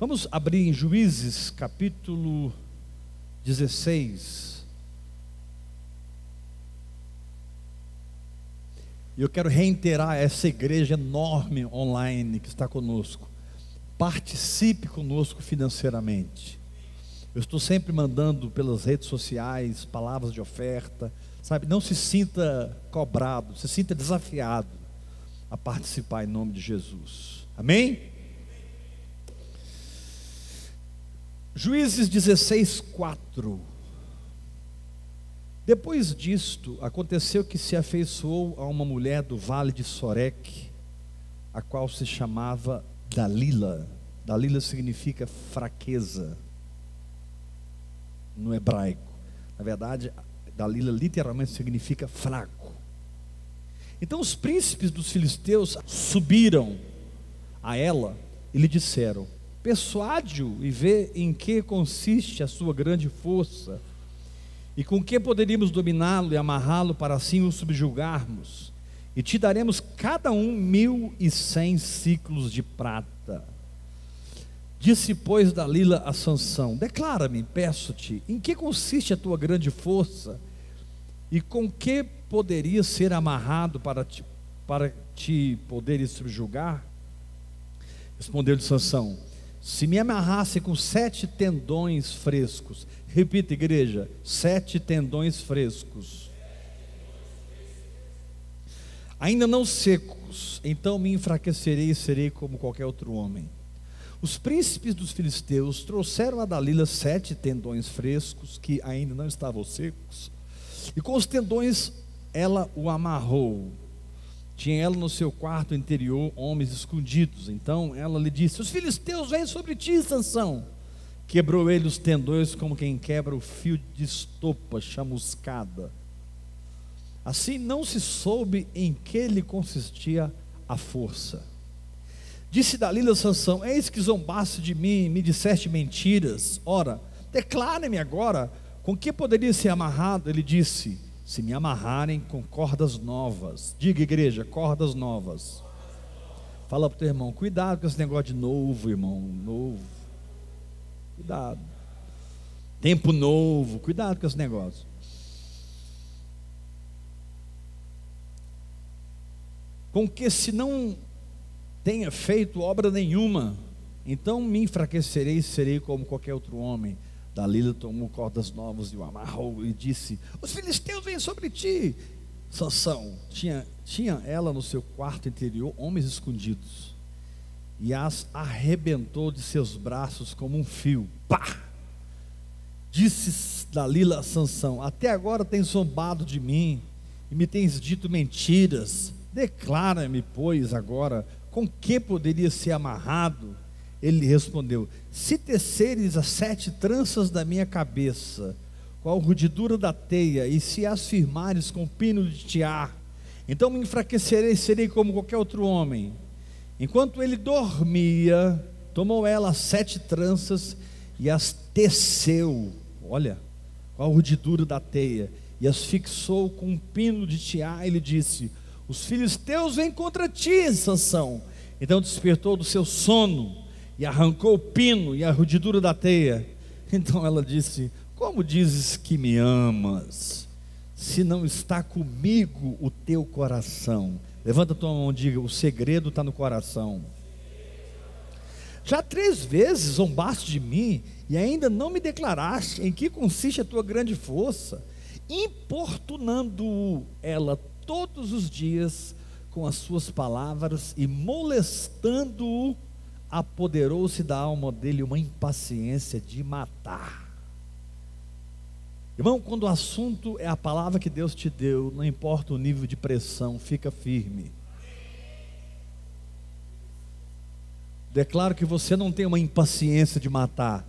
Vamos abrir em Juízes, capítulo 16. E eu quero reiterar essa igreja enorme online que está conosco. Participe conosco financeiramente. Eu estou sempre mandando pelas redes sociais palavras de oferta, sabe? Não se sinta cobrado, se sinta desafiado a participar em nome de Jesus. Amém? Juízes 16, 4. Depois disto, aconteceu que se afeiçoou a uma mulher do vale de Sorek, a qual se chamava Dalila. Dalila significa fraqueza no hebraico. Na verdade, Dalila literalmente significa fraco. Então os príncipes dos filisteus subiram a ela e lhe disseram: persuade-o e vê em que consiste a sua grande força, e com que poderíamos dominá-lo e amarrá-lo para assim o subjugarmos, e te daremos cada um mil e cem ciclos de prata. Disse, pois, Dalila a Sansão: Declara-me, peço-te, em que consiste a tua grande força, e com que poderia ser amarrado para te, para te poderes subjugar? Respondeu-lhe Sansão: se me amarrasse com sete tendões frescos, repita, igreja: sete tendões frescos, ainda não secos, então me enfraquecerei e serei como qualquer outro homem. Os príncipes dos filisteus trouxeram a Dalila sete tendões frescos que ainda não estavam secos, e com os tendões ela o amarrou tinha ela no seu quarto interior homens escondidos. Então ela lhe disse: Os filisteus vêm sobre ti, Sansão. Quebrou ele os tendões como quem quebra o fio de estopa chamuscada. Assim não se soube em que lhe consistia a força. Disse Dalila a Sansão: Eis que zombaste de mim, me disseste mentiras. Ora, declare-me agora com que poderia ser amarrado. Ele disse: se me amarrarem com cordas novas. Diga, igreja, cordas novas. Fala para o teu irmão, cuidado com esse negócio de novo, irmão, novo. Cuidado. Tempo novo, cuidado com esse negócio. Com que se não tenha feito obra nenhuma, então me enfraquecerei e serei como qualquer outro homem. Dalila tomou cordas novas e o amarrou e disse: Os filisteus vêm sobre ti. Sansão tinha, tinha ela no seu quarto interior homens escondidos e as arrebentou de seus braços como um fio. Pá! Disse Dalila a Sansão: Até agora tens zombado de mim e me tens dito mentiras. Declara-me, pois, agora com que poderia ser amarrado ele respondeu: Se teceres as sete tranças da minha cabeça, com a rudidura da teia, e se as firmares com pino de tiar, então me enfraquecerei e serei como qualquer outro homem. Enquanto ele dormia, tomou ela as sete tranças e as teceu, olha, com a rudidura da teia, e as fixou com um pino de tiar, e disse: Os filhos teus vêm contra ti, Sansão. Então despertou do seu sono e arrancou o pino e a rudidura da teia. Então ela disse: Como dizes que me amas, se não está comigo o teu coração? Levanta tua mão e diga: O segredo está no coração. Já três vezes zombaste de mim e ainda não me declaraste em que consiste a tua grande força, importunando ela todos os dias com as suas palavras e molestando-o apoderou-se da alma dele uma impaciência de matar. Irmão, quando o assunto é a palavra que Deus te deu, não importa o nível de pressão, fica firme. Declaro que você não tem uma impaciência de matar,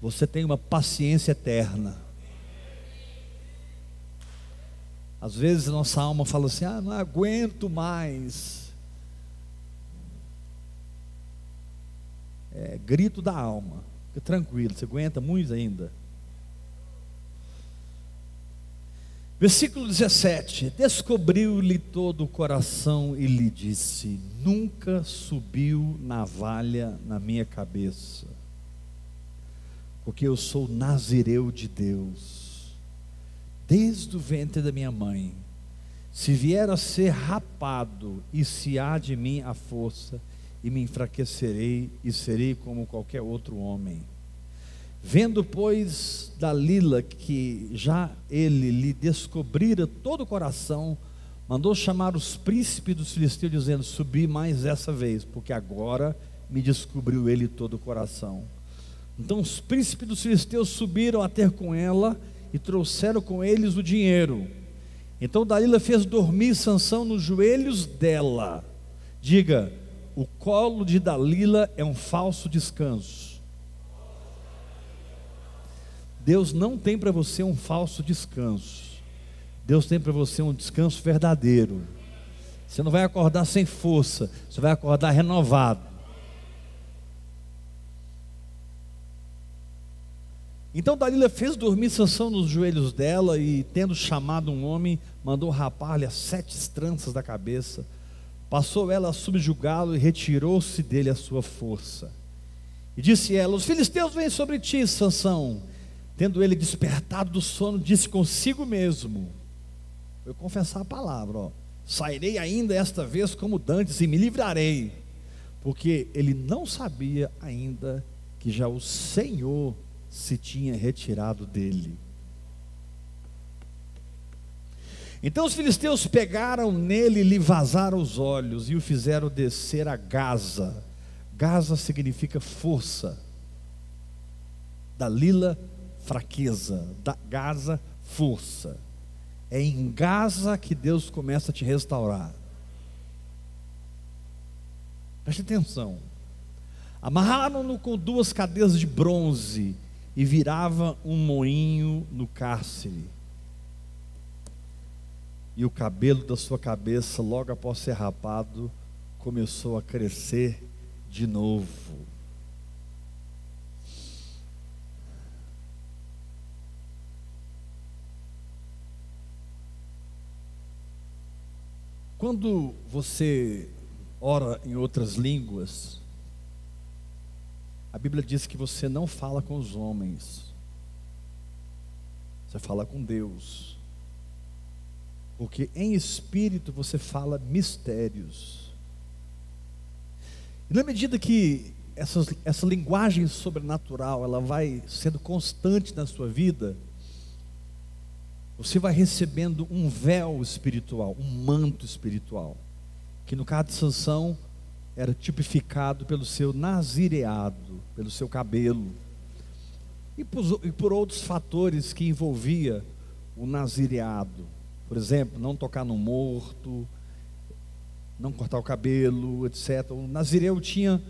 você tem uma paciência eterna. Às vezes nossa alma fala assim: ah, não aguento mais. É, grito da alma. Fica tranquilo, você aguenta muito ainda. Versículo 17: Descobriu-lhe todo o coração e lhe disse: Nunca subiu navalha na minha cabeça porque eu sou nazireu de Deus, desde o ventre da minha mãe. Se vier a ser rapado, e se há de mim a força, e me enfraquecerei, e serei como qualquer outro homem. Vendo, pois, Dalila que já ele lhe descobrira todo o coração, mandou chamar os príncipes dos filisteus, dizendo: Subi mais essa vez, porque agora me descobriu ele todo o coração. Então os príncipes dos filisteus subiram a ter com ela e trouxeram com eles o dinheiro. Então Dalila fez dormir Sansão nos joelhos dela. Diga, o colo de Dalila é um falso descanso. Deus não tem para você um falso descanso. Deus tem para você um descanso verdadeiro. Você não vai acordar sem força, você vai acordar renovado. Então Dalila fez dormir Sansão nos joelhos dela e, tendo chamado um homem, mandou rapar-lhe as sete tranças da cabeça. Passou ela a subjugá-lo e retirou-se dele a sua força. E disse ela: Os filisteus vêm sobre ti, Sansão. Tendo ele despertado do sono, disse consigo mesmo: eu confessar a palavra, ó. Sairei ainda esta vez como dantes e me livrarei, porque ele não sabia ainda que já o Senhor se tinha retirado dele. Então os filisteus pegaram nele lhe vazaram os olhos e o fizeram descer a Gaza. Gaza significa força. Dalila, fraqueza. Da Gaza, força. É em Gaza que Deus começa a te restaurar. Preste atenção. Amarraram-no com duas cadeias de bronze e virava um moinho no cárcere. E o cabelo da sua cabeça, logo após ser rapado, começou a crescer de novo. Quando você ora em outras línguas, a Bíblia diz que você não fala com os homens, você fala com Deus. Porque em espírito você fala mistérios. E na medida que essa, essa linguagem sobrenatural ela vai sendo constante na sua vida, você vai recebendo um véu espiritual, um manto espiritual, que no caso de Sansão era tipificado pelo seu nazireado, pelo seu cabelo, e por, e por outros fatores que envolvia o nazireado. Por exemplo, não tocar no morto, não cortar o cabelo, etc. O nazireu tinha,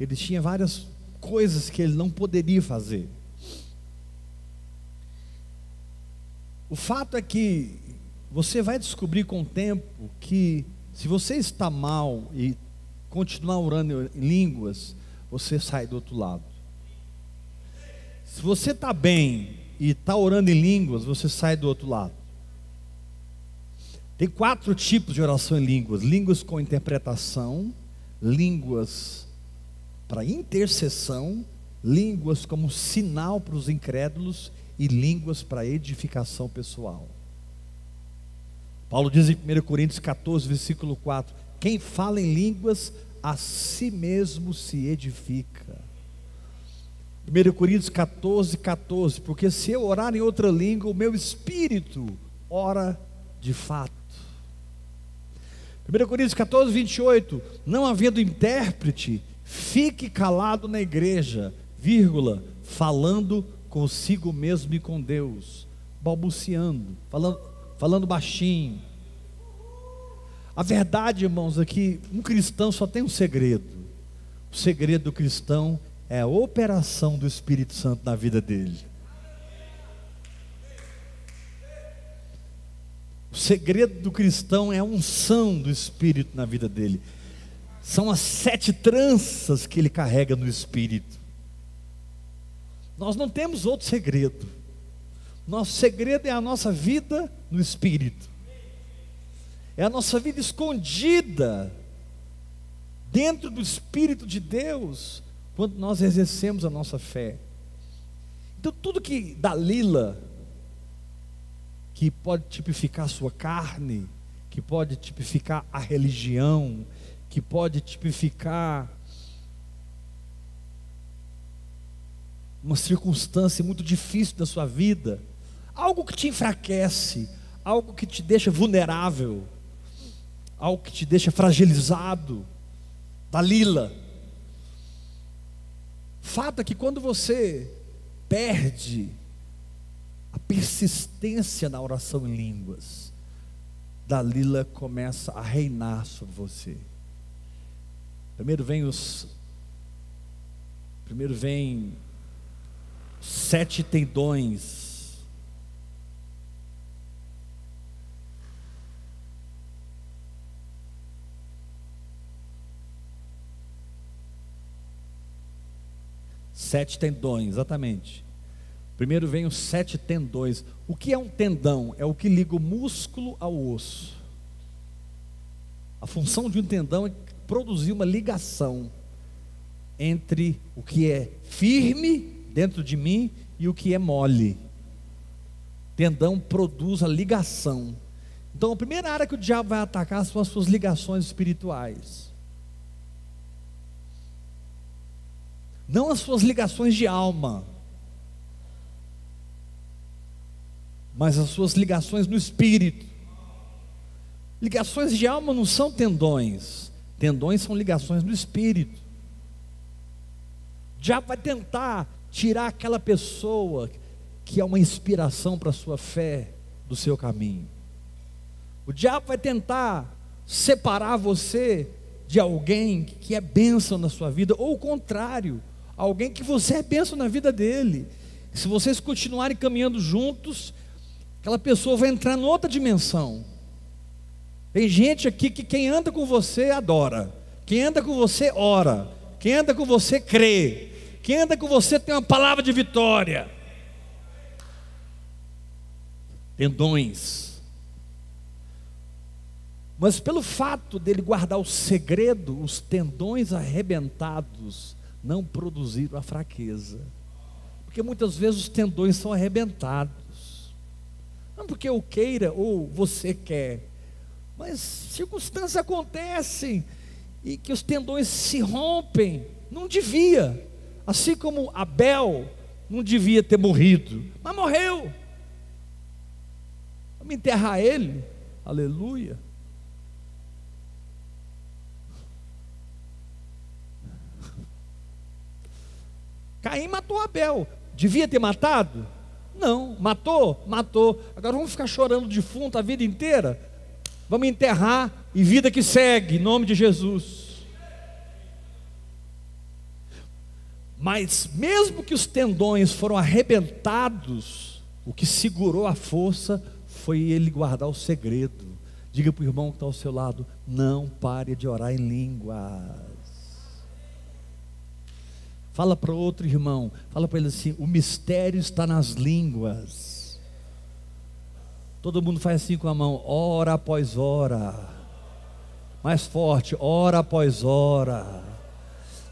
ele tinha várias coisas que ele não poderia fazer. O fato é que você vai descobrir com o tempo que se você está mal e continuar orando em línguas, você sai do outro lado. Se você está bem e está orando em línguas, você sai do outro lado. Tem quatro tipos de oração em línguas: línguas com interpretação, línguas para intercessão, línguas como sinal para os incrédulos e línguas para edificação pessoal. Paulo diz em 1 Coríntios 14, versículo 4: Quem fala em línguas, a si mesmo se edifica. 1 Coríntios 14, 14: Porque se eu orar em outra língua, o meu espírito ora de fato. 1 Coríntios 14, 28: Não havendo intérprete, fique calado na igreja, vírgula, falando consigo mesmo e com Deus, balbuciando, falando, falando baixinho. A verdade, irmãos, é que um cristão só tem um segredo. O segredo do cristão é a operação do Espírito Santo na vida dele. O segredo do cristão é a unção do Espírito na vida dele. São as sete tranças que ele carrega no Espírito. Nós não temos outro segredo. Nosso segredo é a nossa vida no Espírito. É a nossa vida escondida dentro do Espírito de Deus, quando nós exercemos a nossa fé. Então, tudo que Dalila, que pode tipificar a sua carne, que pode tipificar a religião, que pode tipificar uma circunstância muito difícil da sua vida, algo que te enfraquece, algo que te deixa vulnerável, algo que te deixa fragilizado. Dalila. Fato é que quando você perde persistência na oração em línguas, Dalila começa a reinar sobre você. Primeiro vem os primeiro vem sete tendões Sete tendões, exatamente. Primeiro vem os sete tendões. O que é um tendão? É o que liga o músculo ao osso. A função de um tendão é produzir uma ligação entre o que é firme dentro de mim e o que é mole. Tendão produz a ligação. Então, a primeira área que o diabo vai atacar são as suas ligações espirituais. não as suas ligações de alma, mas as suas ligações no espírito. Ligações de alma não são tendões, tendões são ligações no espírito. Já vai tentar tirar aquela pessoa que é uma inspiração para a sua fé do seu caminho. O diabo vai tentar separar você de alguém que é bênção na sua vida, ou o contrário, alguém que você é bênção na vida dele. Se vocês continuarem caminhando juntos, aquela pessoa vai entrar em outra dimensão. Tem gente aqui que quem anda com você adora, quem anda com você ora, quem anda com você crê, quem anda com você tem uma palavra de vitória. Tendões. Mas pelo fato dele guardar o segredo, os tendões arrebentados não produziram a fraqueza. Porque muitas vezes os tendões são arrebentados. Não porque eu queira ou você quer, mas circunstâncias acontecem e que os tendões se rompem. Não devia. Assim como Abel não devia ter morrido, mas morreu. Vamos enterrar ele. Aleluia. Caim matou Abel. Devia ter matado? Não. Matou? Matou. Agora vamos ficar chorando defunto a vida inteira? Vamos enterrar e vida que segue, em nome de Jesus. Mas mesmo que os tendões foram arrebentados, o que segurou a força foi ele guardar o segredo. Diga para o irmão que está ao seu lado: não pare de orar em línguas. Fala para outro irmão, fala para ele assim: o mistério está nas línguas. Todo mundo faz assim com a mão, hora após hora. Mais forte, hora após hora.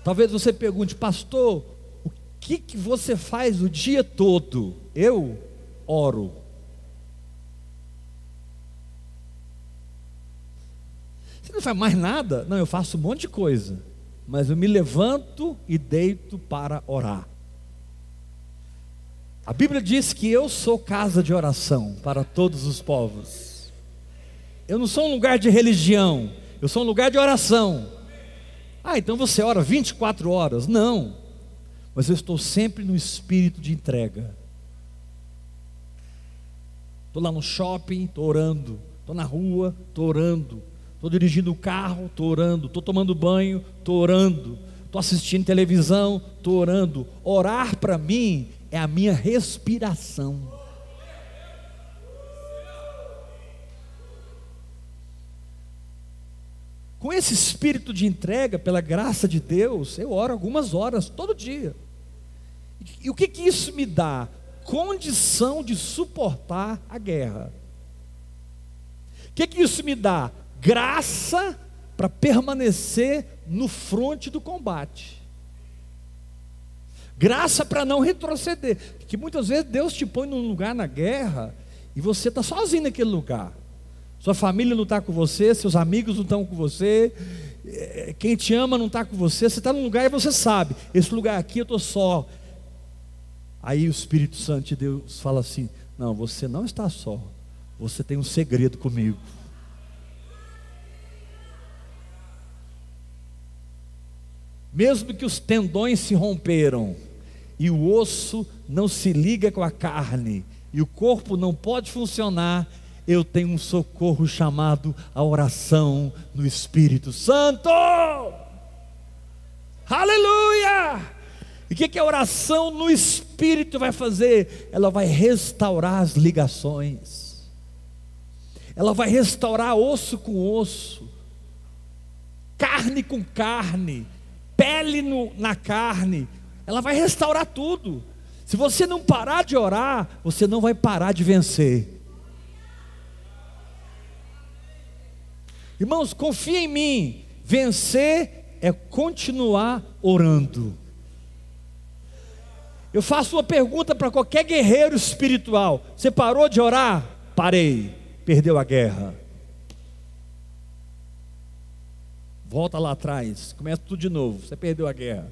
Talvez você pergunte, pastor, o que, que você faz o dia todo? Eu oro. Você não faz mais nada? Não, eu faço um monte de coisa mas eu me levanto e deito para orar. A Bíblia diz que eu sou casa de oração para todos os povos. Eu não sou um lugar de religião, eu sou um lugar de oração. Ah, então você ora 24 horas? Não, mas eu estou sempre no espírito de entrega. Estou lá no shopping, estou orando. Estou na rua, estou orando estou dirigindo o carro, estou orando, estou tomando banho, estou orando, estou assistindo televisão, estou orando. Orar para mim é a minha respiração. Com esse espírito de entrega, pela graça de Deus, eu oro algumas horas todo dia. E o que, que isso me dá? Condição de suportar a guerra. O que, que isso me dá? Graça para permanecer no fronte do combate. Graça para não retroceder. Que muitas vezes Deus te põe num lugar na guerra e você está sozinho naquele lugar. Sua família não está com você, seus amigos não estão com você, eh, quem te ama não está com você. Você está num lugar e você sabe: esse lugar aqui eu estou só. Aí o Espírito Santo de Deus fala assim: Não, você não está só, você tem um segredo comigo. Mesmo que os tendões se romperam e o osso não se liga com a carne e o corpo não pode funcionar, eu tenho um socorro chamado a oração no Espírito Santo. Aleluia! E o que, que a oração no Espírito vai fazer? Ela vai restaurar as ligações, ela vai restaurar osso com osso, carne com carne, pele no, na carne, ela vai restaurar tudo. Se você não parar de orar, você não vai parar de vencer. Irmãos, confia em mim. Vencer é continuar orando. Eu faço uma pergunta para qualquer guerreiro espiritual: Você parou de orar? Parei. Perdeu a guerra. Volta lá atrás, começa tudo de novo. Você perdeu a guerra.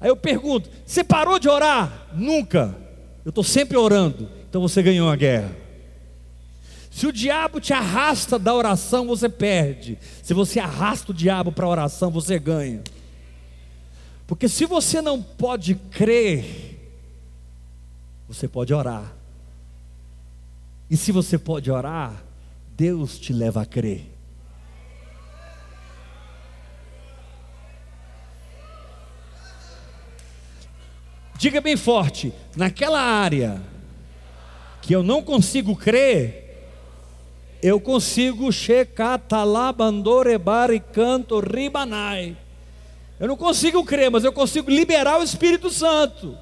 Aí eu pergunto: Você parou de orar? Nunca. Eu estou sempre orando. Então você ganhou a guerra. Se o diabo te arrasta da oração, você perde. Se você arrasta o diabo para a oração, você ganha. Porque se você não pode crer, você pode orar. E se você pode orar, Deus te leva a crer. Diga bem forte: naquela área que eu não consigo crer, eu consigo checar e canto ribanai. Eu não consigo crer, mas eu consigo liberar o Espírito Santo.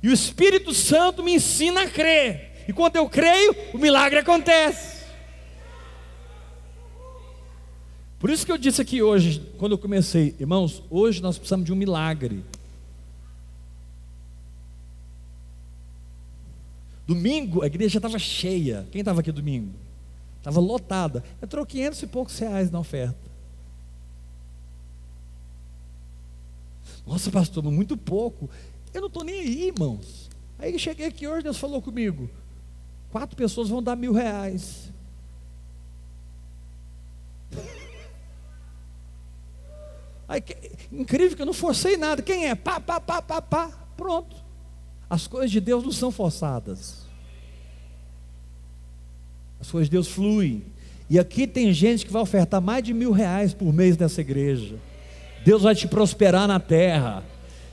E o Espírito Santo me ensina a crer. E quando eu creio, o milagre acontece. Por isso que eu disse aqui hoje, quando eu comecei, irmãos, hoje nós precisamos de um milagre. Domingo a igreja estava cheia. Quem estava aqui domingo? Estava lotada. Entrou 500 e poucos reais na oferta. Nossa, pastor, muito pouco. Eu não estou nem aí, irmãos. Aí cheguei aqui hoje, Deus falou comigo: quatro pessoas vão dar mil reais. Aí, incrível que eu não forcei nada. Quem é? Pá, pá, pá, pá, pá. Pronto. As coisas de Deus não são forçadas. As coisas de Deus fluem. E aqui tem gente que vai ofertar mais de mil reais por mês nessa igreja. Deus vai te prosperar na terra.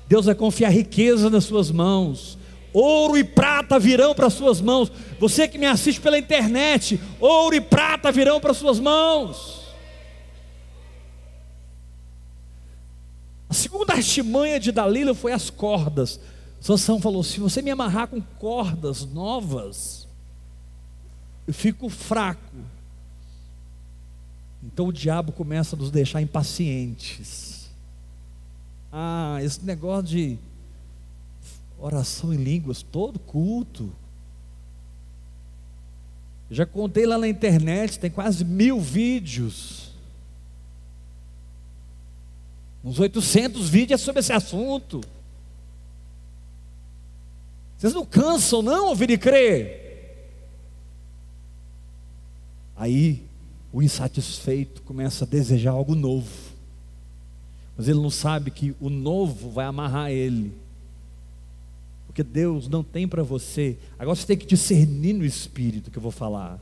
Deus vai confiar riqueza nas suas mãos. Ouro e prata virão para suas mãos. Você que me assiste pela internet, ouro e prata virão para suas mãos. A segunda artimanha de Dalila foi as cordas. Sansão falou: se você me amarrar com cordas novas, eu fico fraco. Então o diabo começa a nos deixar impacientes. Ah, esse negócio de oração em línguas, todo culto. Já contei lá na internet, tem quase mil vídeos. Uns 800 vídeos sobre esse assunto. Vocês não cansam, não, ouvir e crer? Aí, o insatisfeito começa a desejar algo novo, mas ele não sabe que o novo vai amarrar ele, porque Deus não tem para você. Agora você tem que discernir no espírito que eu vou falar.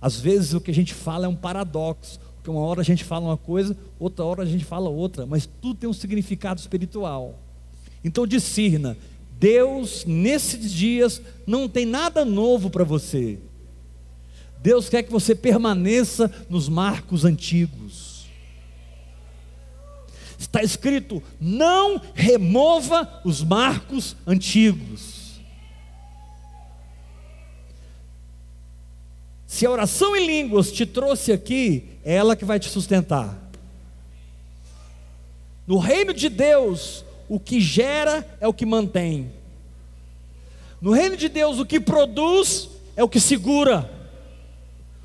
Às vezes o que a gente fala é um paradoxo, porque uma hora a gente fala uma coisa, outra hora a gente fala outra, mas tudo tem um significado espiritual. Então discirna, Deus nesses dias não tem nada novo para você. Deus quer que você permaneça nos marcos antigos. Está escrito: não remova os marcos antigos. Se a oração em línguas te trouxe aqui, é ela que vai te sustentar. No reino de Deus, o que gera é o que mantém. No reino de Deus, o que produz é o que segura.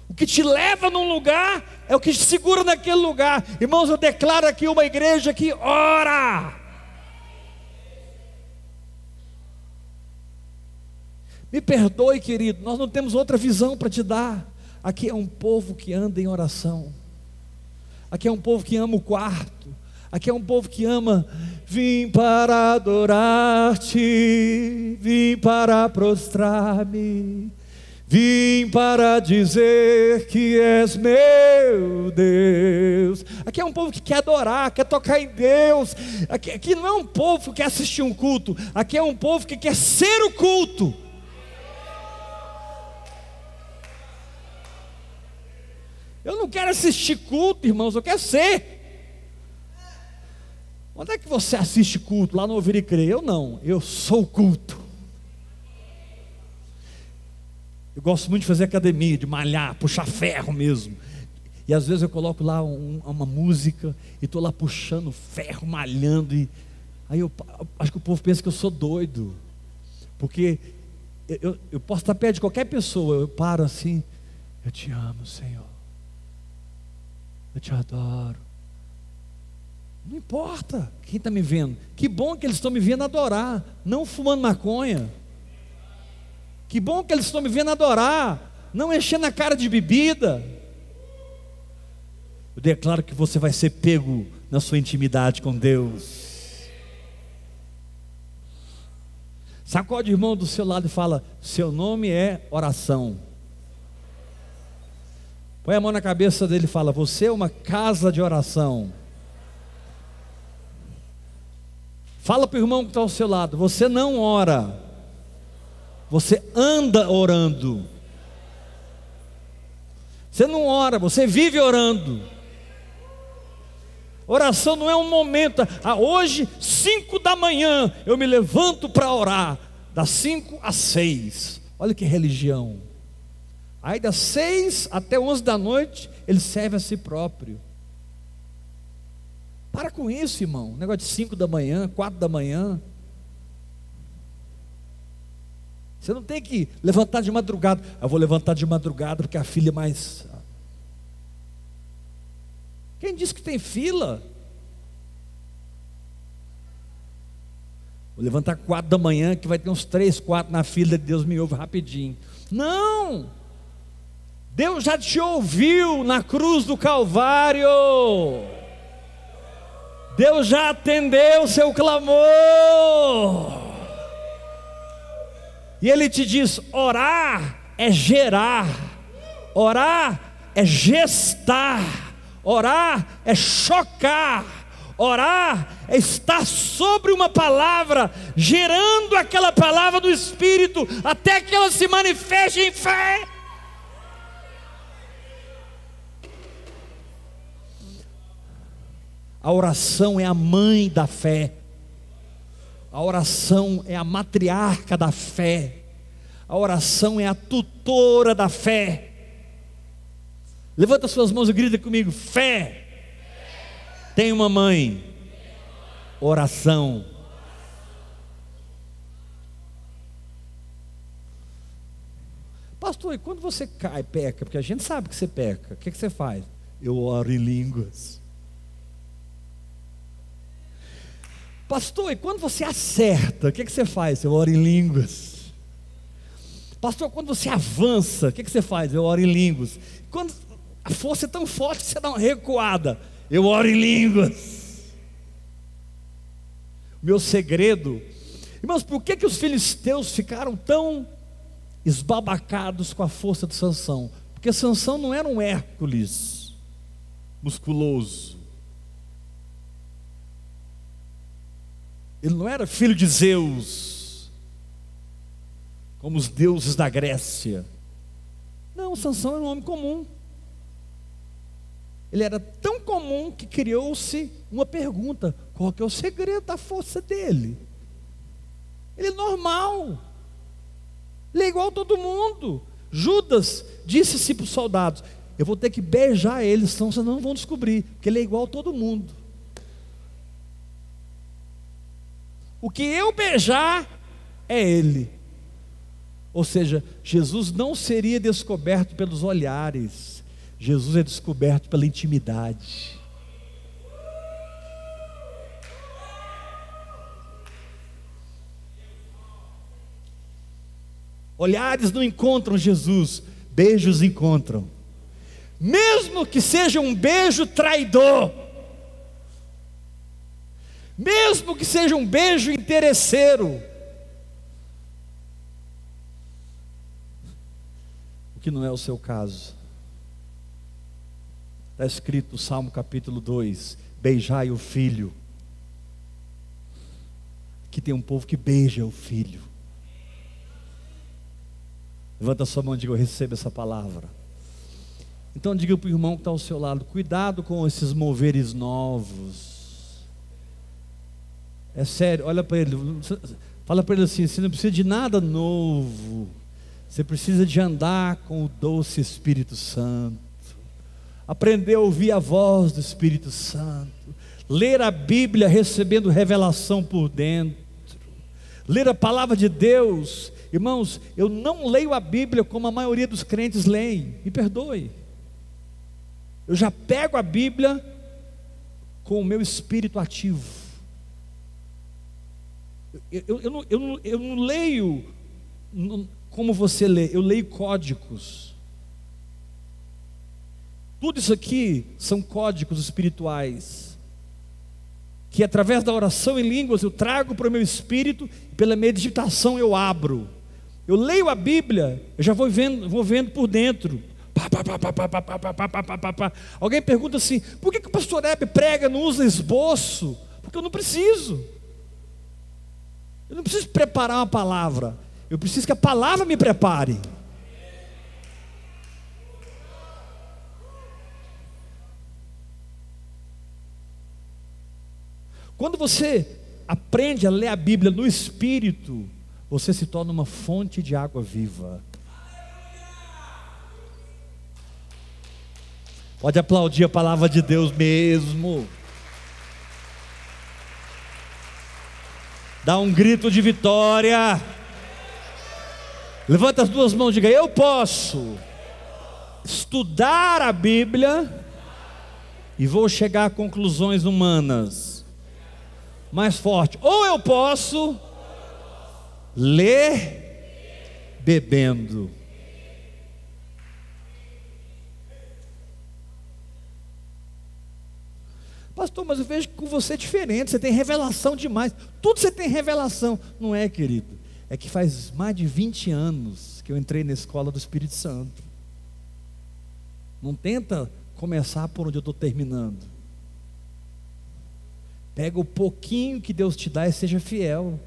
O que te leva num lugar é o que te segura naquele lugar. Irmãos, eu declaro aqui uma igreja que ora. Me perdoe, querido, nós não temos outra visão para te dar. Aqui é um povo que anda em oração. Aqui é um povo que ama o quarto. Aqui é um povo que ama. Vim para adorar-te, vim para prostrar-me. Vim para dizer que és meu Deus. Aqui é um povo que quer adorar, quer tocar em Deus. Aqui, aqui não é um povo que quer assistir um culto. Aqui é um povo que quer ser o culto. Eu não quero assistir culto, irmãos, eu quero ser. Onde é que você assiste culto? Lá no Ouvir e Crer? Eu não, eu sou culto. Eu gosto muito de fazer academia, de malhar, puxar ferro mesmo. E às vezes eu coloco lá um, uma música e estou lá puxando ferro, malhando. E aí eu acho que o povo pensa que eu sou doido. Porque eu, eu, posso estar perto de qualquer pessoa, eu paro assim, eu te amo, Senhor. Eu te adoro. Não importa quem está me vendo. Que bom que eles estão me vendo adorar, não fumando maconha. Que bom que eles estão me vendo adorar, não enchendo a cara de bebida. Eu declaro que você vai ser pego na sua intimidade com Deus. Sacode o irmão do seu lado e fala: Seu nome é oração. Põe a mão na cabeça dele e fala: Você é uma casa de oração. Fala para o irmão que está ao seu lado: Você não ora, você anda orando. Você não ora, você vive orando. Oração não é um momento. Ah, hoje, cinco da manhã, eu me levanto para orar. Das cinco às seis. Olha que religião. Aí das seis até onze da noite, ele serve a si próprio. Para com isso, irmão. Negócio de cinco da manhã, quatro da manhã. Você não tem que levantar de madrugada. Eu vou levantar de madrugada porque a filha é mais. Quem disse que tem fila? Vou levantar quatro da manhã que vai ter uns três, quatro na fila. Deus me ouve rapidinho. Não! Deus já te ouviu na cruz do Calvário. Deus já atendeu o seu clamor. E Ele te diz: orar é gerar, orar é gestar, orar é chocar, orar é estar sobre uma palavra, gerando aquela palavra do Espírito, até que ela se manifeste em fé. A oração é a mãe da fé. A oração é a matriarca da fé. A oração é a tutora da fé. Levanta suas mãos e grita comigo: fé. Tem uma mãe. Oração. Pastor, e quando você cai, peca, porque a gente sabe que você peca, o que, que você faz? Eu oro em línguas. Pastor, e quando você acerta, o que, que você faz? Eu oro em línguas. Pastor, quando você avança, o que, que você faz? Eu oro em línguas. Quando a força é tão forte que você dá uma recuada, eu oro em línguas. Meu segredo, irmãos, por que, que os filisteus ficaram tão esbabacados com a força de Sansão? Porque Sansão não era um Hércules musculoso. Ele não era filho de Zeus, como os deuses da Grécia. Não, Sansão era um homem comum. Ele era tão comum que criou-se uma pergunta: qual que é o segredo da força dele? Ele é normal. Ele é igual a todo mundo. Judas disse-se para os soldados: Eu vou ter que beijar ele, senão vocês não vão descobrir, porque ele é igual a todo mundo. O que eu beijar é Ele. Ou seja, Jesus não seria descoberto pelos olhares, Jesus é descoberto pela intimidade. Olhares não encontram Jesus, beijos encontram. Mesmo que seja um beijo traidor, mesmo que seja um beijo interesseiro, o que não é o seu caso. Está escrito no Salmo capítulo 2: Beijai o filho. Aqui tem um povo que beija o filho. Levanta sua mão e diga: Eu recebo essa palavra. Então diga para o irmão que está ao seu lado: cuidado com esses moveres novos. É sério, olha para ele, fala para ele assim: você não precisa de nada novo, você precisa de andar com o doce Espírito Santo, aprender a ouvir a voz do Espírito Santo, ler a Bíblia recebendo revelação por dentro, ler a palavra de Deus. Irmãos, eu não leio a Bíblia como a maioria dos crentes leem, me perdoe. Eu já pego a Bíblia com o meu espírito ativo. Eu, eu, eu, não, eu, não, eu não leio como você lê, eu leio códigos. Tudo isso aqui são códigos espirituais que através da oração em línguas eu trago para o meu espírito, pela meditação eu abro. Eu leio a Bíblia, eu já vou vendo, vou vendo por dentro. Alguém pergunta assim: por que, que o pastor Hebe prega, não usa esboço? Porque eu não preciso. Eu não preciso preparar uma palavra. Eu preciso que a palavra me prepare. Quando você aprende a ler a Bíblia no Espírito, você se torna uma fonte de água viva. Pode aplaudir a palavra de Deus mesmo. Dá um grito de vitória. Levanta as duas mãos e diga: Eu posso estudar a Bíblia e vou chegar a conclusões humanas. Mais forte. Ou eu posso ler bebendo. Pastor, mas eu vejo com você é diferente, você tem revelação demais. Tudo você tem revelação. Não é, querido. É que faz mais de 20 anos que eu entrei na escola do Espírito Santo. Não tenta começar por onde eu estou terminando. Pega o pouquinho que Deus te dá e seja fiel.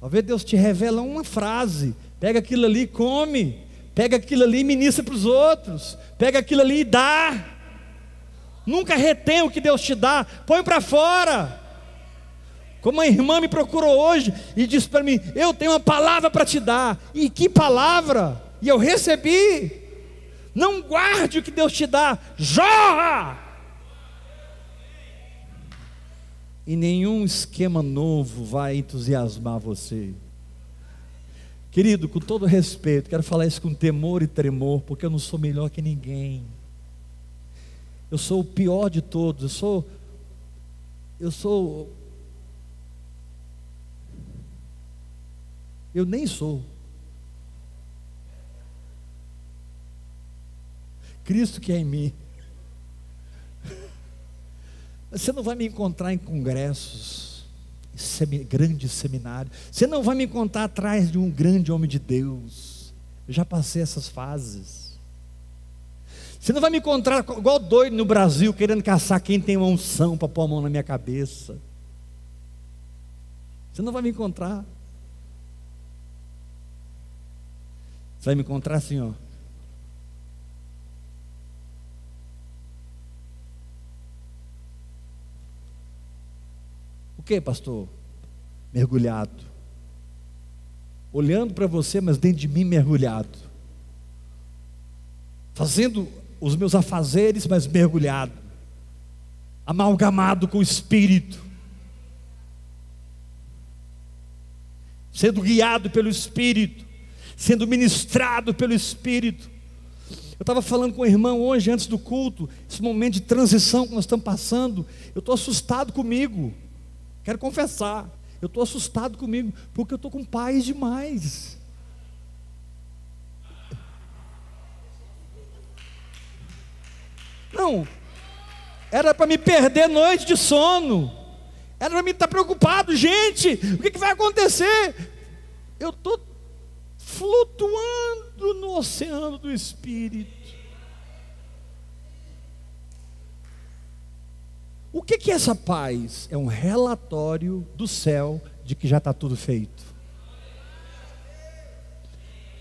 Talvez Deus te revela uma frase, pega aquilo ali e come, pega aquilo ali e ministra para os outros, pega aquilo ali e dá. Nunca retém o que Deus te dá, põe para fora. Como a irmã me procurou hoje e disse para mim: Eu tenho uma palavra para te dar. E que palavra? E eu recebi. Não guarde o que Deus te dá, jorra. e nenhum esquema novo vai entusiasmar você. Querido, com todo respeito, quero falar isso com temor e tremor, porque eu não sou melhor que ninguém. Eu sou o pior de todos. Eu sou eu sou Eu nem sou. Cristo que é em mim. Você não vai me encontrar em congressos, em grandes seminários. Você não vai me encontrar atrás de um grande homem de Deus. Eu já passei essas fases. Você não vai me encontrar igual doido no Brasil, querendo caçar quem tem uma unção para pôr a mão na minha cabeça. Você não vai me encontrar. Você vai me encontrar assim, ó. que, pastor? Mergulhado. Olhando para você, mas dentro de mim mergulhado. Fazendo os meus afazeres, mas mergulhado, amalgamado com o Espírito, sendo guiado pelo Espírito, sendo ministrado pelo Espírito. Eu estava falando com o irmão hoje, antes do culto, esse momento de transição que nós estamos passando, eu estou assustado comigo, quero confessar, eu estou assustado comigo, porque eu estou com paz demais. Não, era para me perder noite de sono, era para me estar preocupado, gente, o que, que vai acontecer? Eu estou flutuando no oceano do Espírito. O que, que é essa paz? É um relatório do céu de que já está tudo feito.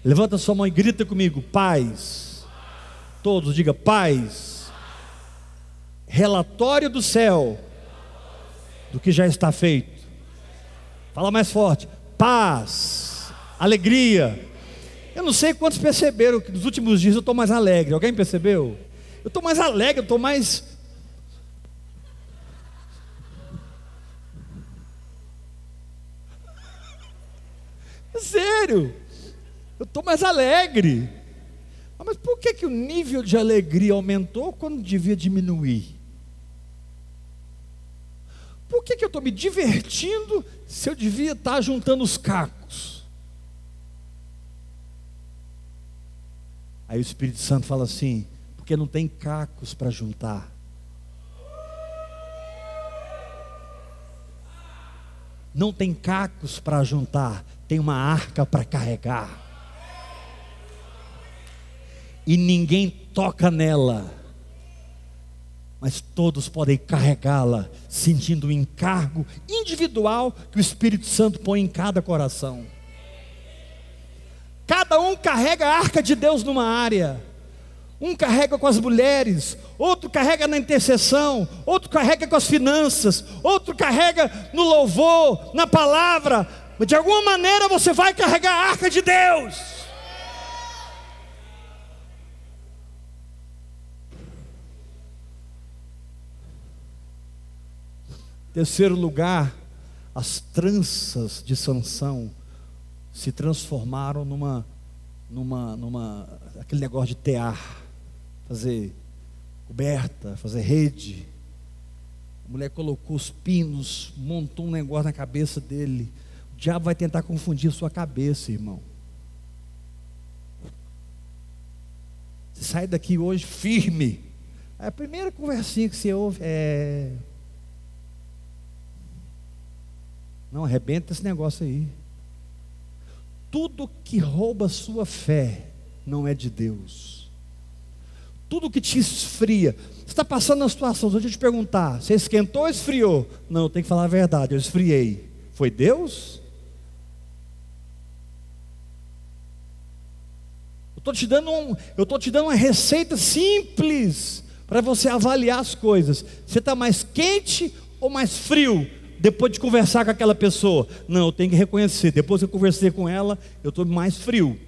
Levanta sua mão e grita comigo: paz. Todos, diga paz. Relatório do céu do que já está feito. Fala mais forte: paz, alegria. Eu não sei quantos perceberam que nos últimos dias eu estou mais alegre. Alguém percebeu? Eu estou mais alegre, eu estou mais Sério, eu estou mais alegre. Ah, mas por que, que o nível de alegria aumentou quando devia diminuir? Por que, que eu estou me divertindo se eu devia estar tá juntando os cacos? Aí o Espírito Santo fala assim: porque não tem cacos para juntar. Não tem cacos para juntar, tem uma arca para carregar. E ninguém toca nela, mas todos podem carregá-la, sentindo o encargo individual que o Espírito Santo põe em cada coração. Cada um carrega a arca de Deus numa área. Um carrega com as mulheres, outro carrega na intercessão, outro carrega com as finanças, outro carrega no louvor, na palavra, mas de alguma maneira você vai carregar a arca de Deus. Terceiro lugar, as tranças de Sansão se transformaram numa, numa, numa, aquele negócio de tear, fazer coberta, fazer rede. A mulher colocou os pinos, montou um negócio na cabeça dele. O diabo vai tentar confundir a sua cabeça, irmão. Você sai daqui hoje firme. A primeira conversinha que você ouve é. Não, arrebenta esse negócio aí. Tudo que rouba sua fé não é de Deus. Tudo que te esfria. Você está passando na situação, deixa eu te perguntar: você esquentou ou esfriou? Não, eu tenho que falar a verdade, eu esfriei. Foi Deus? estou te dando um, eu estou te dando uma receita simples para você avaliar as coisas. Você está mais quente ou mais frio depois de conversar com aquela pessoa? Não, eu tenho que reconhecer. Depois que eu conversei com ela, eu estou mais frio.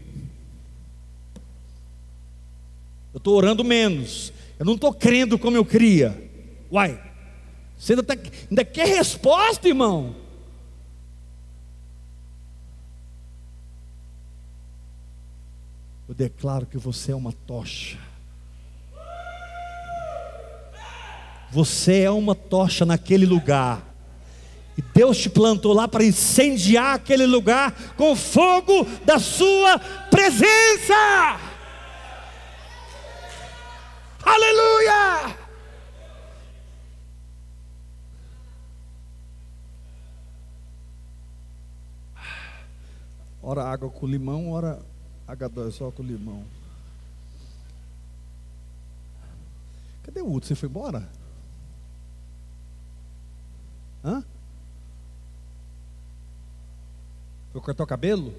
Eu estou orando menos. Eu não estou crendo como eu cria. Uai, você ainda, tá, ainda quer resposta, irmão? eu declaro que você é uma tocha. Você é uma tocha naquele lugar. E Deus te plantou lá para incendiar aquele lugar com fogo da sua presença. Aleluia! Ora água com limão, ora H2 só com limão. Cadê o Uto? Você foi embora? Hã? Foi cortar o cabelo?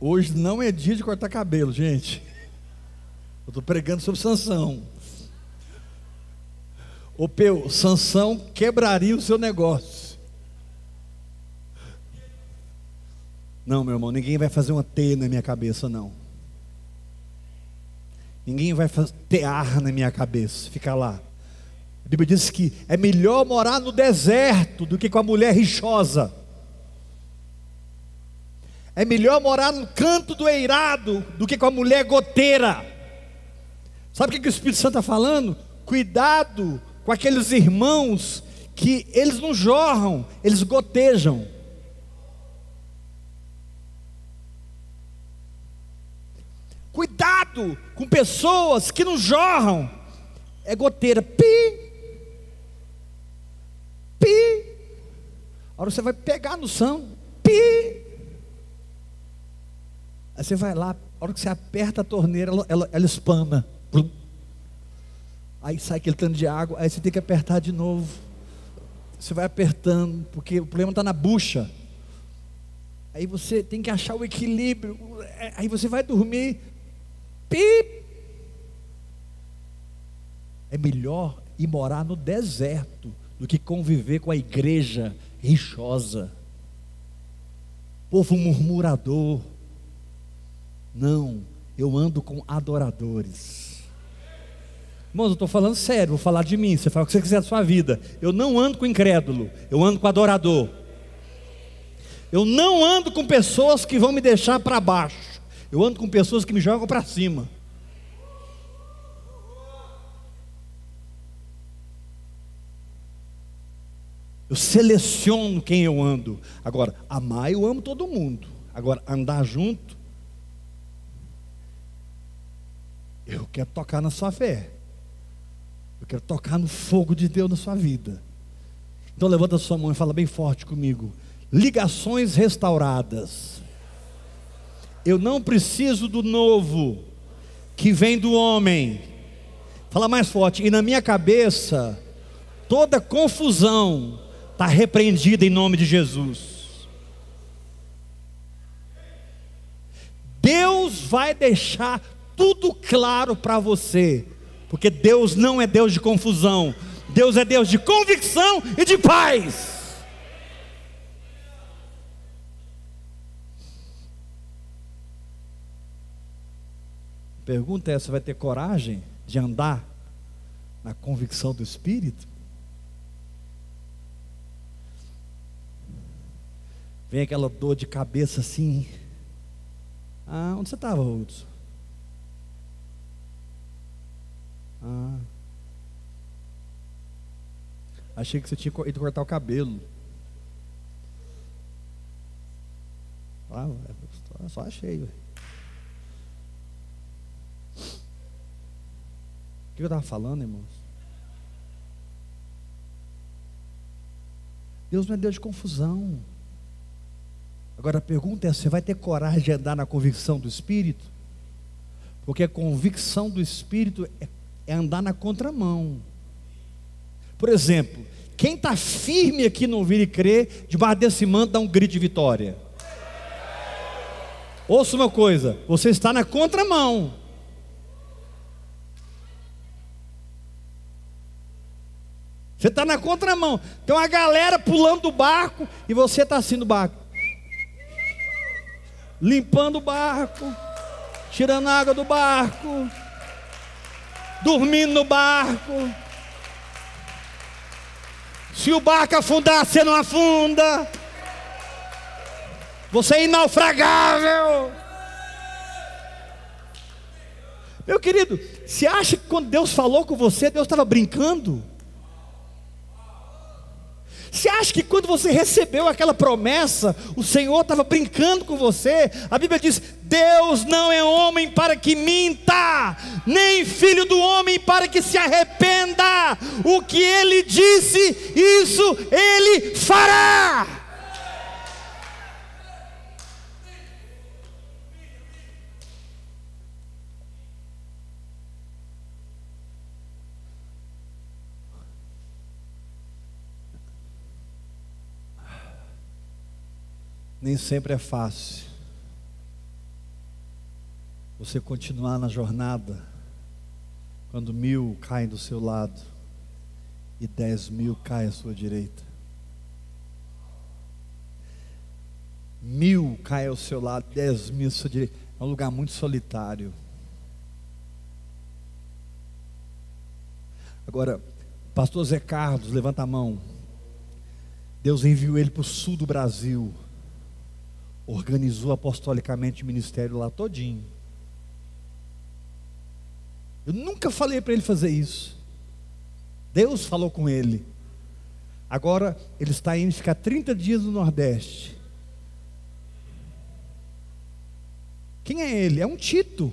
Hoje não é dia de cortar cabelo, gente. Eu estou pregando sobre Sansão. O Peu, Sansão quebraria o seu negócio. Não, meu irmão, ninguém vai fazer uma T na minha cabeça, não. Ninguém vai fazer tear na minha cabeça, ficar lá. A Bíblia diz que é melhor morar no deserto do que com a mulher rixosa. É melhor morar no canto do eirado do que com a mulher goteira. Sabe o que, o Espírito Santo está falando? Cuidado com aqueles irmãos que eles não jorram, eles gotejam. Cuidado com pessoas que não jorram, é goteira, pi, pi. A hora você vai pegar no som, pi. Aí você vai lá, a hora que você aperta a torneira, ela, ela, ela espana. Aí sai aquele tanto de água, aí você tem que apertar de novo. Você vai apertando, porque o problema está na bucha. Aí você tem que achar o equilíbrio. Aí você vai dormir. Pip. É melhor ir morar no deserto do que conviver com a igreja rixosa. Povo murmurador. Não, eu ando com adoradores. Irmãos, eu estou falando sério, vou falar de mim. Você fala o que você quiser da sua vida. Eu não ando com incrédulo, eu ando com adorador. Eu não ando com pessoas que vão me deixar para baixo. Eu ando com pessoas que me jogam para cima. Eu seleciono quem eu ando. Agora, amar eu amo todo mundo. Agora, andar junto, eu quero tocar na sua fé. Eu quero tocar no fogo de Deus na sua vida. Então levanta a sua mão e fala bem forte comigo. Ligações restauradas. Eu não preciso do novo que vem do homem. Fala mais forte. E na minha cabeça, toda confusão está repreendida em nome de Jesus. Deus vai deixar tudo claro para você, porque Deus não é Deus de confusão, Deus é Deus de convicção e de paz. Pergunta é: você vai ter coragem de andar na convicção do Espírito? Vem aquela dor de cabeça assim. Ah, onde você estava, Hudson? Ah. Achei que você tinha ido cortar o cabelo. Ah, só achei. O que eu estava falando, irmãos? Deus não é Deus de confusão. Agora a pergunta é: você vai ter coragem de andar na convicção do Espírito? Porque a convicção do Espírito é, é andar na contramão. Por exemplo, quem está firme aqui no ouvir e crer, debaixo desse manto, dá um grito de vitória. Ouça uma coisa: você está na contramão. Você está na contramão. Tem uma galera pulando do barco e você está assim no barco limpando o barco, tirando água do barco, dormindo no barco. Se o barco afundar, você não afunda. Você é inaufragável. Meu querido, você acha que quando Deus falou com você, Deus estava brincando? Você acha que quando você recebeu aquela promessa, o Senhor estava brincando com você? A Bíblia diz: Deus não é homem para que minta, nem filho do homem para que se arrependa. O que ele disse, isso ele fará. Nem sempre é fácil. Você continuar na jornada, quando mil caem do seu lado e dez mil caem à sua direita. Mil caem ao seu lado, dez mil à sua direita. É um lugar muito solitário. Agora, pastor Zé Carlos, levanta a mão. Deus enviou ele para o sul do Brasil. Organizou apostolicamente o ministério lá todinho. Eu nunca falei para ele fazer isso. Deus falou com ele. Agora ele está indo ficar 30 dias no Nordeste. Quem é ele? É um Tito.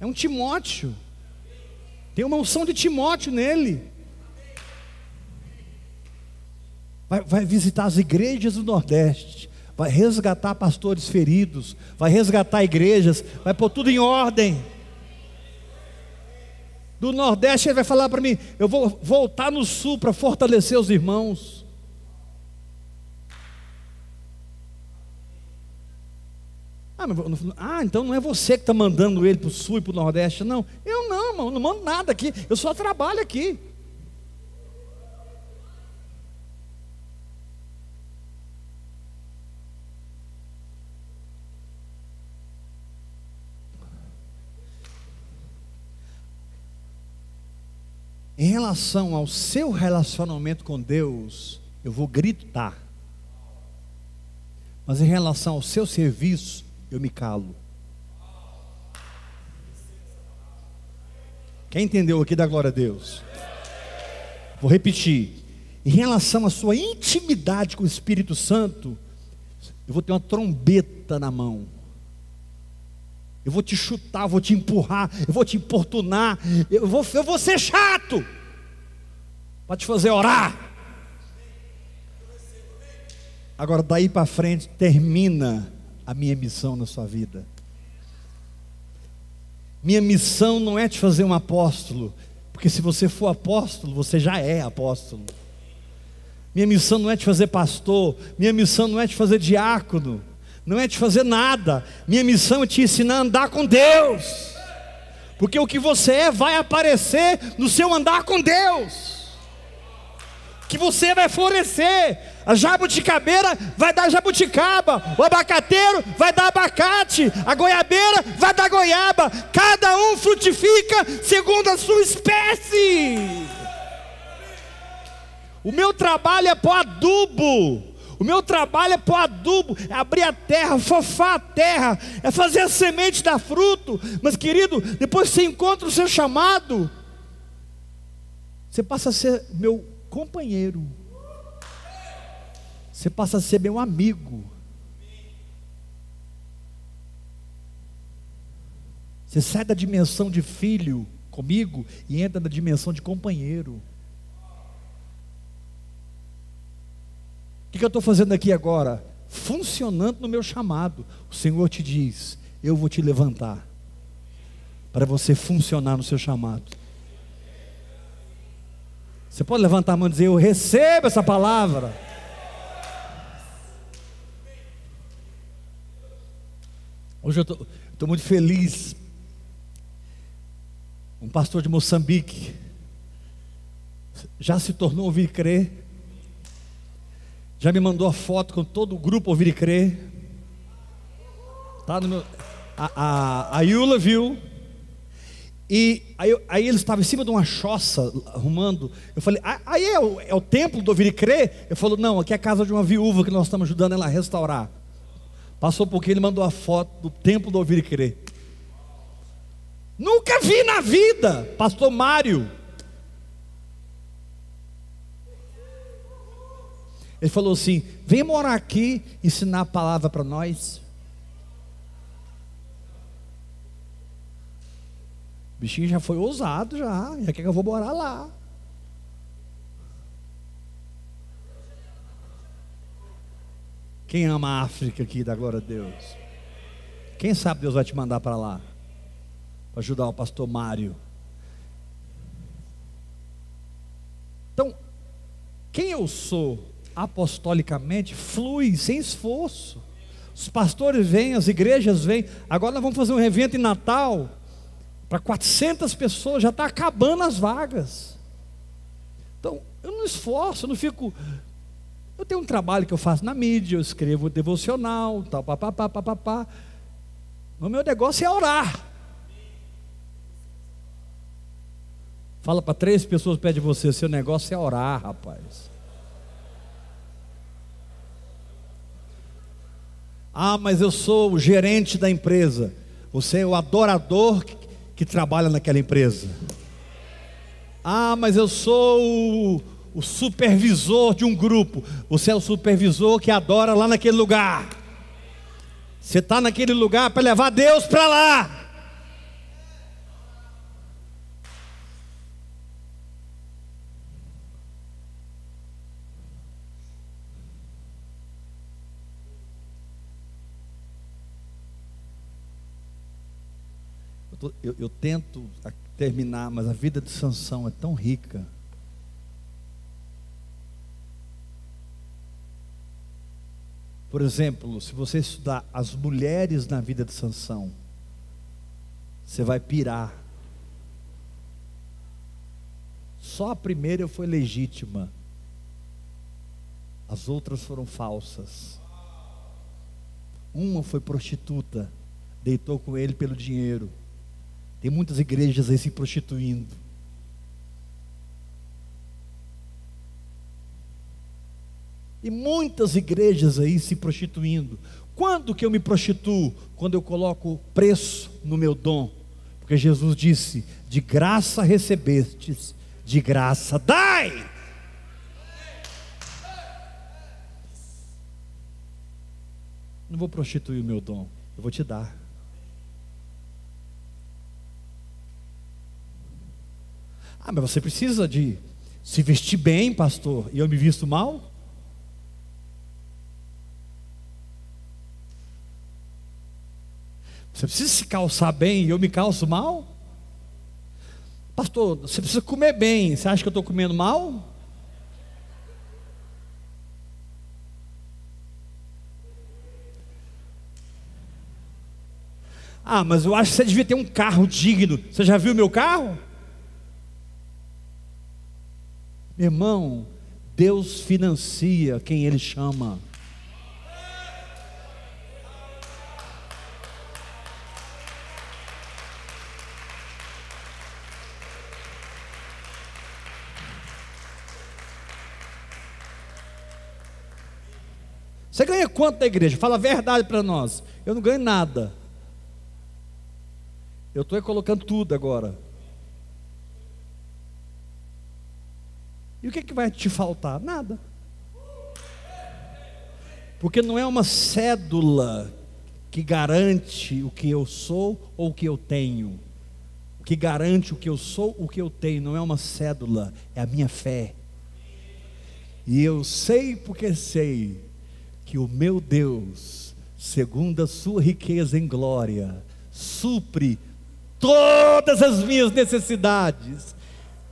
É um Timóteo. Tem uma unção de Timóteo nele. Vai, vai, visitar as igrejas do Nordeste. Vai resgatar pastores feridos. Vai resgatar igrejas. Vai pôr tudo em ordem. Do Nordeste ele vai falar para mim: eu vou voltar no Sul para fortalecer os irmãos. Ah, ah, então não é você que está mandando ele para o sul e para o nordeste. Não, eu não, irmão, não mando nada aqui. Eu só trabalho aqui. Em relação ao seu relacionamento com Deus, eu vou gritar. Mas em relação ao seu serviço, eu me calo. Quem entendeu aqui da glória a Deus? Vou repetir. Em relação à sua intimidade com o Espírito Santo, eu vou ter uma trombeta na mão. Eu vou te chutar, eu vou te empurrar, eu vou te importunar, eu vou, eu vou ser chato para te fazer orar. Agora, daí para frente, termina a minha missão na sua vida. Minha missão não é te fazer um apóstolo, porque se você for apóstolo, você já é apóstolo. Minha missão não é te fazer pastor, minha missão não é te fazer diácono, não é te fazer nada. Minha missão é te ensinar a andar com Deus. Porque o que você é vai aparecer no seu andar com Deus que você vai florescer. A jabuticabeira vai dar jabuticaba, o abacateiro vai dar abacate, a goiabeira vai dar goiaba. Cada um frutifica segundo a sua espécie. O meu trabalho é pôr adubo. O meu trabalho é pôr adubo, é abrir a terra, fofar a terra, é fazer a semente dar fruto. Mas, querido, depois você encontra o seu chamado, você passa a ser meu companheiro. Você passa a ser meu amigo. Você sai da dimensão de filho comigo e entra na dimensão de companheiro. O que, que eu estou fazendo aqui agora? Funcionando no meu chamado. O Senhor te diz: Eu vou te levantar para você funcionar no seu chamado. Você pode levantar a mão e dizer: Eu recebo essa palavra. Hoje eu estou muito feliz. Um pastor de Moçambique já se tornou ouvir crer. Já me mandou a foto com todo o grupo ouvir e crer. Tá no meu, a, a, a Yula viu. E aí, aí ele estava em cima de uma choça, arrumando. Eu falei, aí é o, é o templo do ouvir e crer? Ele falou, não, aqui é a casa de uma viúva que nós estamos ajudando ela a restaurar. Passou um pouquinho, ele mandou a foto do templo do ouvir e crer. Nunca vi na vida, pastor Mário. Ele falou assim: vem morar aqui, ensinar a palavra para nós. O bichinho já foi ousado, já. Já quer que eu vou morar lá. Quem ama a África aqui, da glória a Deus? Quem sabe Deus vai te mandar para lá? Para ajudar o pastor Mário. Então, quem eu sou apostolicamente flui sem esforço. Os pastores vêm, as igrejas vêm. Agora nós vamos fazer um evento em Natal para 400 pessoas, já está acabando as vagas. Então, eu não esforço, eu não fico. Eu tenho um trabalho que eu faço na mídia, eu escrevo devocional, tal, papapá, papapá. O meu negócio é orar. Fala para três pessoas perto de você, seu negócio é orar, rapaz. Ah, mas eu sou o gerente da empresa. Você é o adorador que, que trabalha naquela empresa. Ah, mas eu sou o, o supervisor de um grupo. Você é o supervisor que adora lá naquele lugar. Você está naquele lugar para levar Deus para lá. Tô, eu, eu tento terminar, mas a vida de Sansão é tão rica. Por exemplo, se você estudar as mulheres na vida de Sansão, você vai pirar. Só a primeira foi legítima. As outras foram falsas. Uma foi prostituta, deitou com ele pelo dinheiro. Tem muitas igrejas aí se prostituindo. E muitas igrejas aí se prostituindo. Quando que eu me prostituo? Quando eu coloco preço no meu dom. Porque Jesus disse: de graça recebestes, de graça dai. Não vou prostituir o meu dom, eu vou te dar. Ah, mas você precisa de se vestir bem, pastor, e eu me visto mal? Você precisa se calçar bem e eu me calço mal? Pastor, você precisa comer bem. Você acha que eu estou comendo mal? Ah, mas eu acho que você devia ter um carro digno. Você já viu meu carro? Irmão, Deus financia quem Ele chama. Você ganha quanto da igreja? Fala a verdade para nós. Eu não ganho nada. Eu estou colocando tudo agora. E o que, que vai te faltar? Nada. Porque não é uma cédula que garante o que eu sou ou o que eu tenho. O que garante o que eu sou, o que eu tenho, não é uma cédula, é a minha fé. E eu sei porque sei que o meu Deus, segundo a sua riqueza em glória, supre todas as minhas necessidades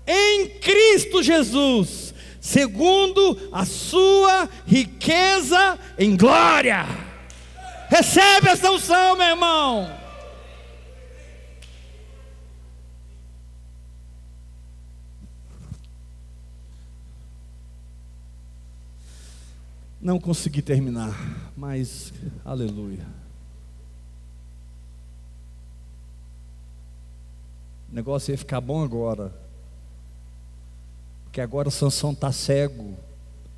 em Cristo Jesus, segundo a sua riqueza em glória. Recebe essa unção, meu irmão. Não consegui terminar, mas aleluia. O negócio ia ficar bom agora. Porque agora Sansão está cego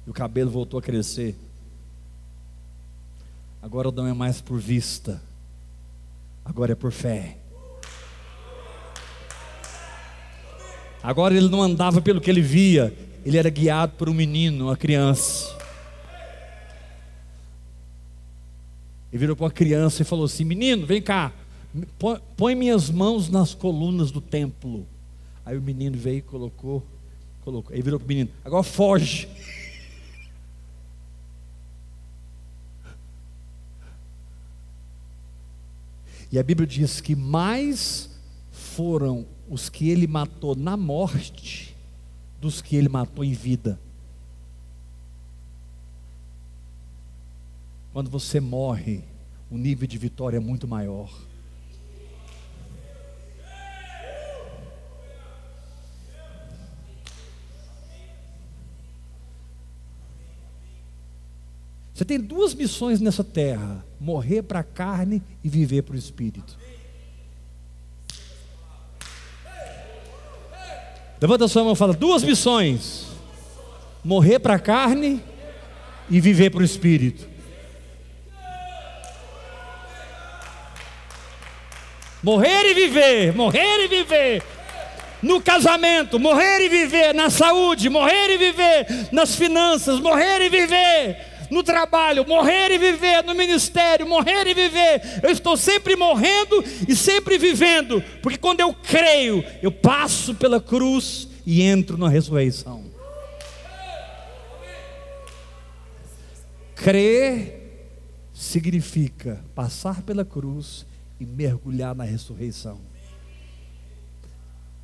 e o cabelo voltou a crescer. Agora não é mais por vista, agora é por fé. Agora ele não andava pelo que ele via, ele era guiado por um menino, uma criança. E virou para uma criança e falou assim: Menino, vem cá, põe minhas mãos nas colunas do templo. Aí o menino veio e colocou, colocou. Aí virou para o menino: Agora foge. E a Bíblia diz que mais foram os que ele matou na morte dos que ele matou em vida. Quando você morre, o nível de vitória é muito maior. Você tem duas missões nessa terra: morrer para a carne e viver para o espírito. Levanta a sua mão e fala: duas missões: morrer para a carne e viver para o espírito. Morrer e viver, morrer e viver. No casamento, morrer e viver. Na saúde, morrer e viver. Nas finanças, morrer e viver no trabalho, morrer e viver, no ministério, morrer e viver. Eu estou sempre morrendo e sempre vivendo, porque quando eu creio, eu passo pela cruz e entro na ressurreição. Crer significa passar pela cruz e mergulhar na ressurreição.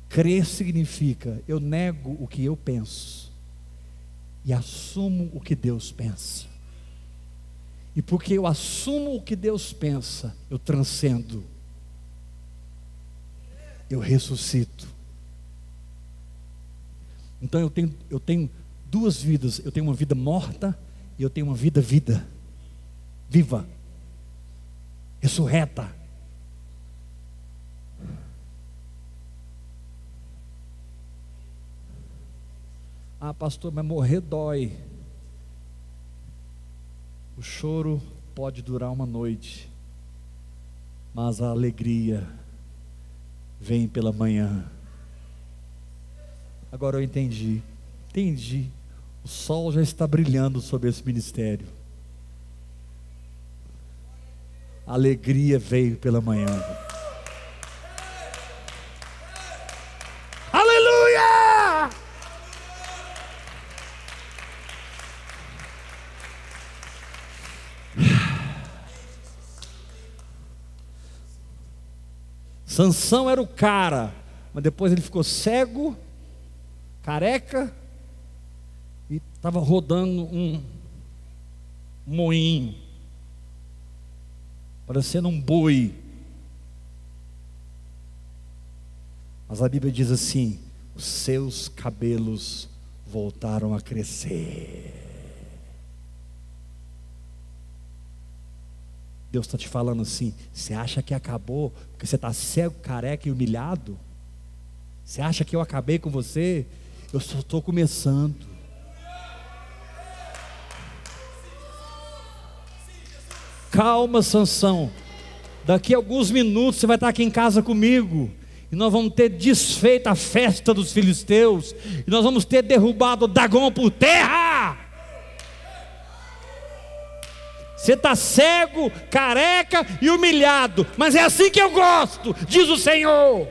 Crer significa eu nego o que eu penso e assumo o que Deus pensa. E porque eu assumo o que Deus pensa, eu transcendo. Eu ressuscito. Então eu tenho, eu tenho duas vidas. Eu tenho uma vida morta e eu tenho uma vida vida. Viva. Ressurreta. Ah, pastor, mas morrer dói. O choro pode durar uma noite, mas a alegria vem pela manhã. Agora eu entendi, entendi. O sol já está brilhando sobre esse ministério. A alegria veio pela manhã. Sansão era o cara, mas depois ele ficou cego, careca e estava rodando um moinho, parecendo um boi. Mas a Bíblia diz assim: os seus cabelos voltaram a crescer. Deus está te falando assim: você acha que acabou porque você está cego, careca e humilhado? Você acha que eu acabei com você? Eu só estou começando. Calma, Sansão. Daqui a alguns minutos você vai estar aqui em casa comigo. E nós vamos ter desfeito a festa dos filisteus. E nós vamos ter derrubado Dagon por terra. Você está cego, careca e humilhado, mas é assim que eu gosto, diz o Senhor.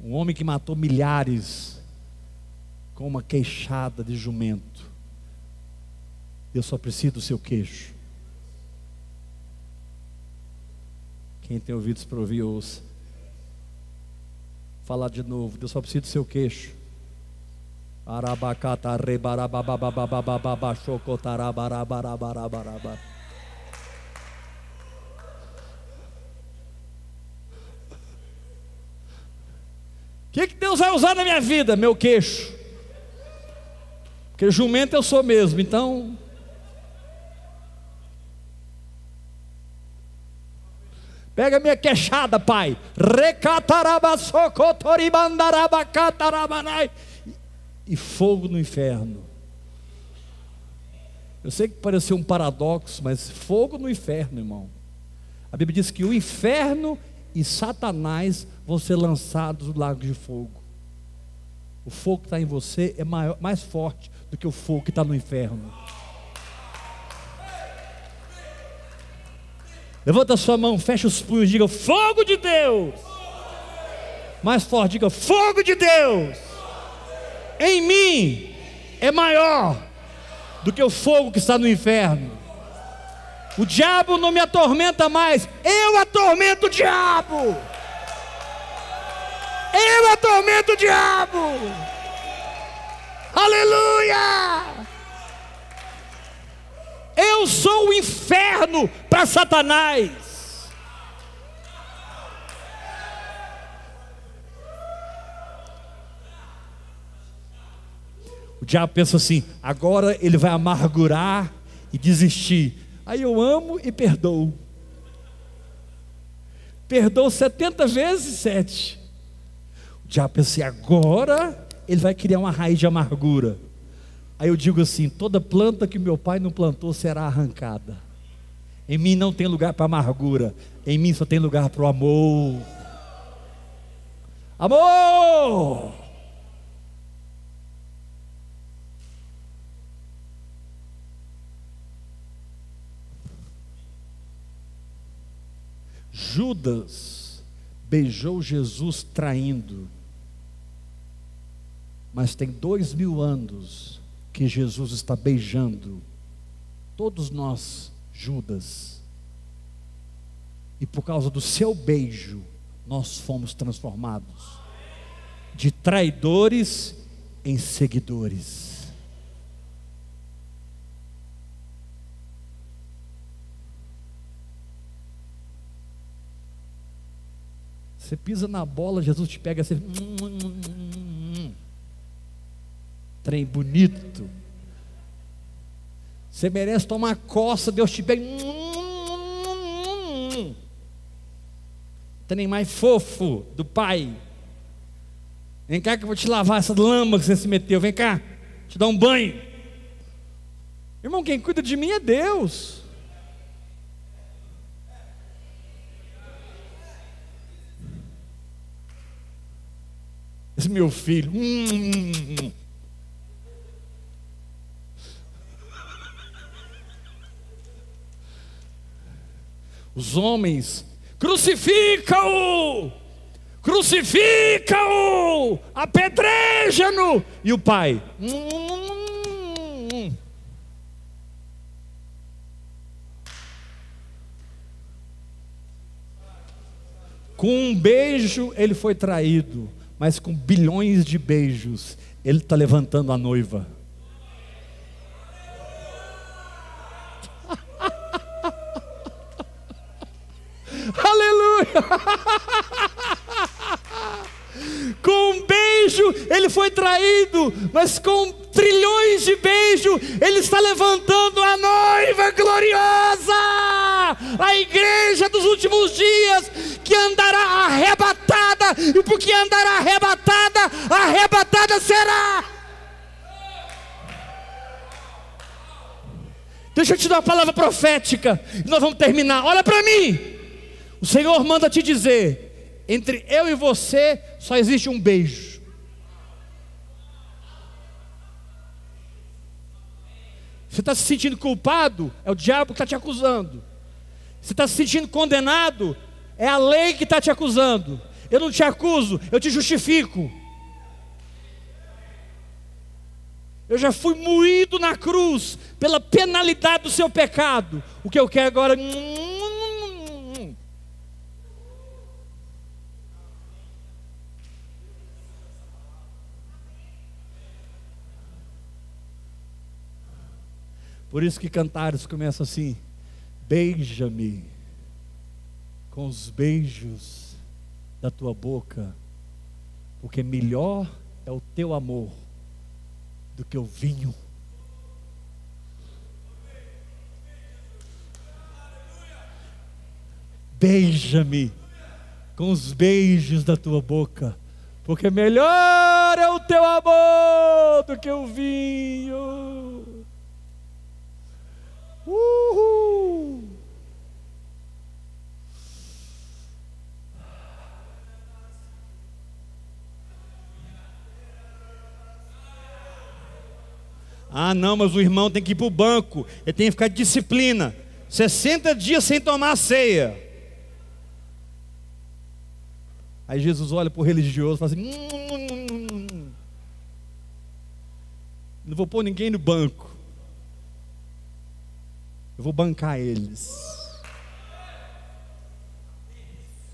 Um homem que matou milhares com uma queixada de jumento. Eu só preciso do seu queixo. Quem tem ouvidos para ouvir, ouça falar de novo. Deus só precisa do seu queixo. O que, que Deus vai usar na minha vida? Meu queixo. Porque jumento eu sou mesmo, então Pega minha queixada, pai. E fogo no inferno. Eu sei que pareceu um paradoxo, mas fogo no inferno, irmão. A Bíblia diz que o inferno e Satanás vão ser lançados no lago de fogo. O fogo que está em você é maior, mais forte do que o fogo que está no inferno. Levanta sua mão, fecha os punhos, diga: Fogo de Deus. Mais forte, diga: Fogo de Deus. Em mim é maior do que o fogo que está no inferno. O diabo não me atormenta mais, eu atormento o diabo. Eu atormento o diabo. Aleluia! Eu sou o inferno para Satanás. O diabo pensa assim: agora ele vai amargurar e desistir. Aí eu amo e perdoo. Perdoo 70 vezes 7. O diabo pensa assim, agora ele vai criar uma raiz de amargura. Aí eu digo assim: toda planta que meu pai não plantou será arrancada. Em mim não tem lugar para amargura, em mim só tem lugar para o amor. Amor! Judas beijou Jesus traindo, mas tem dois mil anos que Jesus está beijando todos nós, Judas, e por causa do seu beijo, nós fomos transformados de traidores em seguidores. Você pisa na bola, Jesus te pega assim. Trem bonito. Você merece tomar coça, Deus te pega. Trem mais fofo do Pai. Vem cá que eu vou te lavar essa lama que você se meteu. Vem cá, te dar um banho. Irmão, quem cuida de mim é Deus. Esse meu filho. Hum. Os homens, crucifica-o! Crucifica-o! Apedreja-no! E o pai? Com um beijo ele foi traído mas com bilhões de beijos, Ele está levantando a noiva. Aleluia! com um beijo ele foi traído, mas com trilhões de beijos ele está levantando a noiva gloriosa, a igreja dos últimos dias que andará arrebatada, e porque andará arrebatada, arrebatada será. Deixa eu te dar uma palavra profética, nós vamos terminar. Olha para mim. O Senhor manda te dizer: entre eu e você só existe um beijo. Você está se sentindo culpado? É o diabo que está te acusando. Você está se sentindo condenado? É a lei que está te acusando. Eu não te acuso, eu te justifico. Eu já fui moído na cruz pela penalidade do seu pecado. O que eu quero agora. Por isso que cantares começam assim: Beija-me com os beijos da tua boca, porque melhor é o teu amor do que o vinho. Beija-me com os beijos da tua boca, porque melhor é o teu amor do que o vinho. Uhul! Ah, não, mas o irmão tem que ir para o banco, ele tem que ficar de disciplina. 60 dias sem tomar ceia. Aí Jesus olha para o religioso e fala assim: hum, hum, hum, Não vou pôr ninguém no banco. Eu vou bancar eles.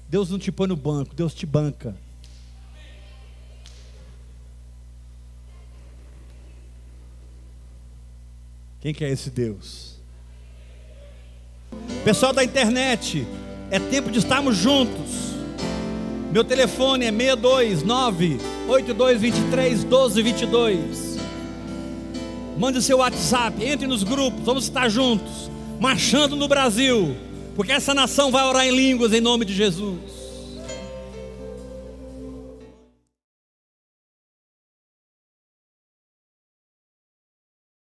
Deus não te põe no banco, Deus te banca. Quem que é esse Deus? Pessoal da internet, é tempo de estarmos juntos. Meu telefone é 629 8223 1222. Mande seu WhatsApp, entre nos grupos, vamos estar juntos. Marchando no Brasil, porque essa nação vai orar em línguas em nome de Jesus.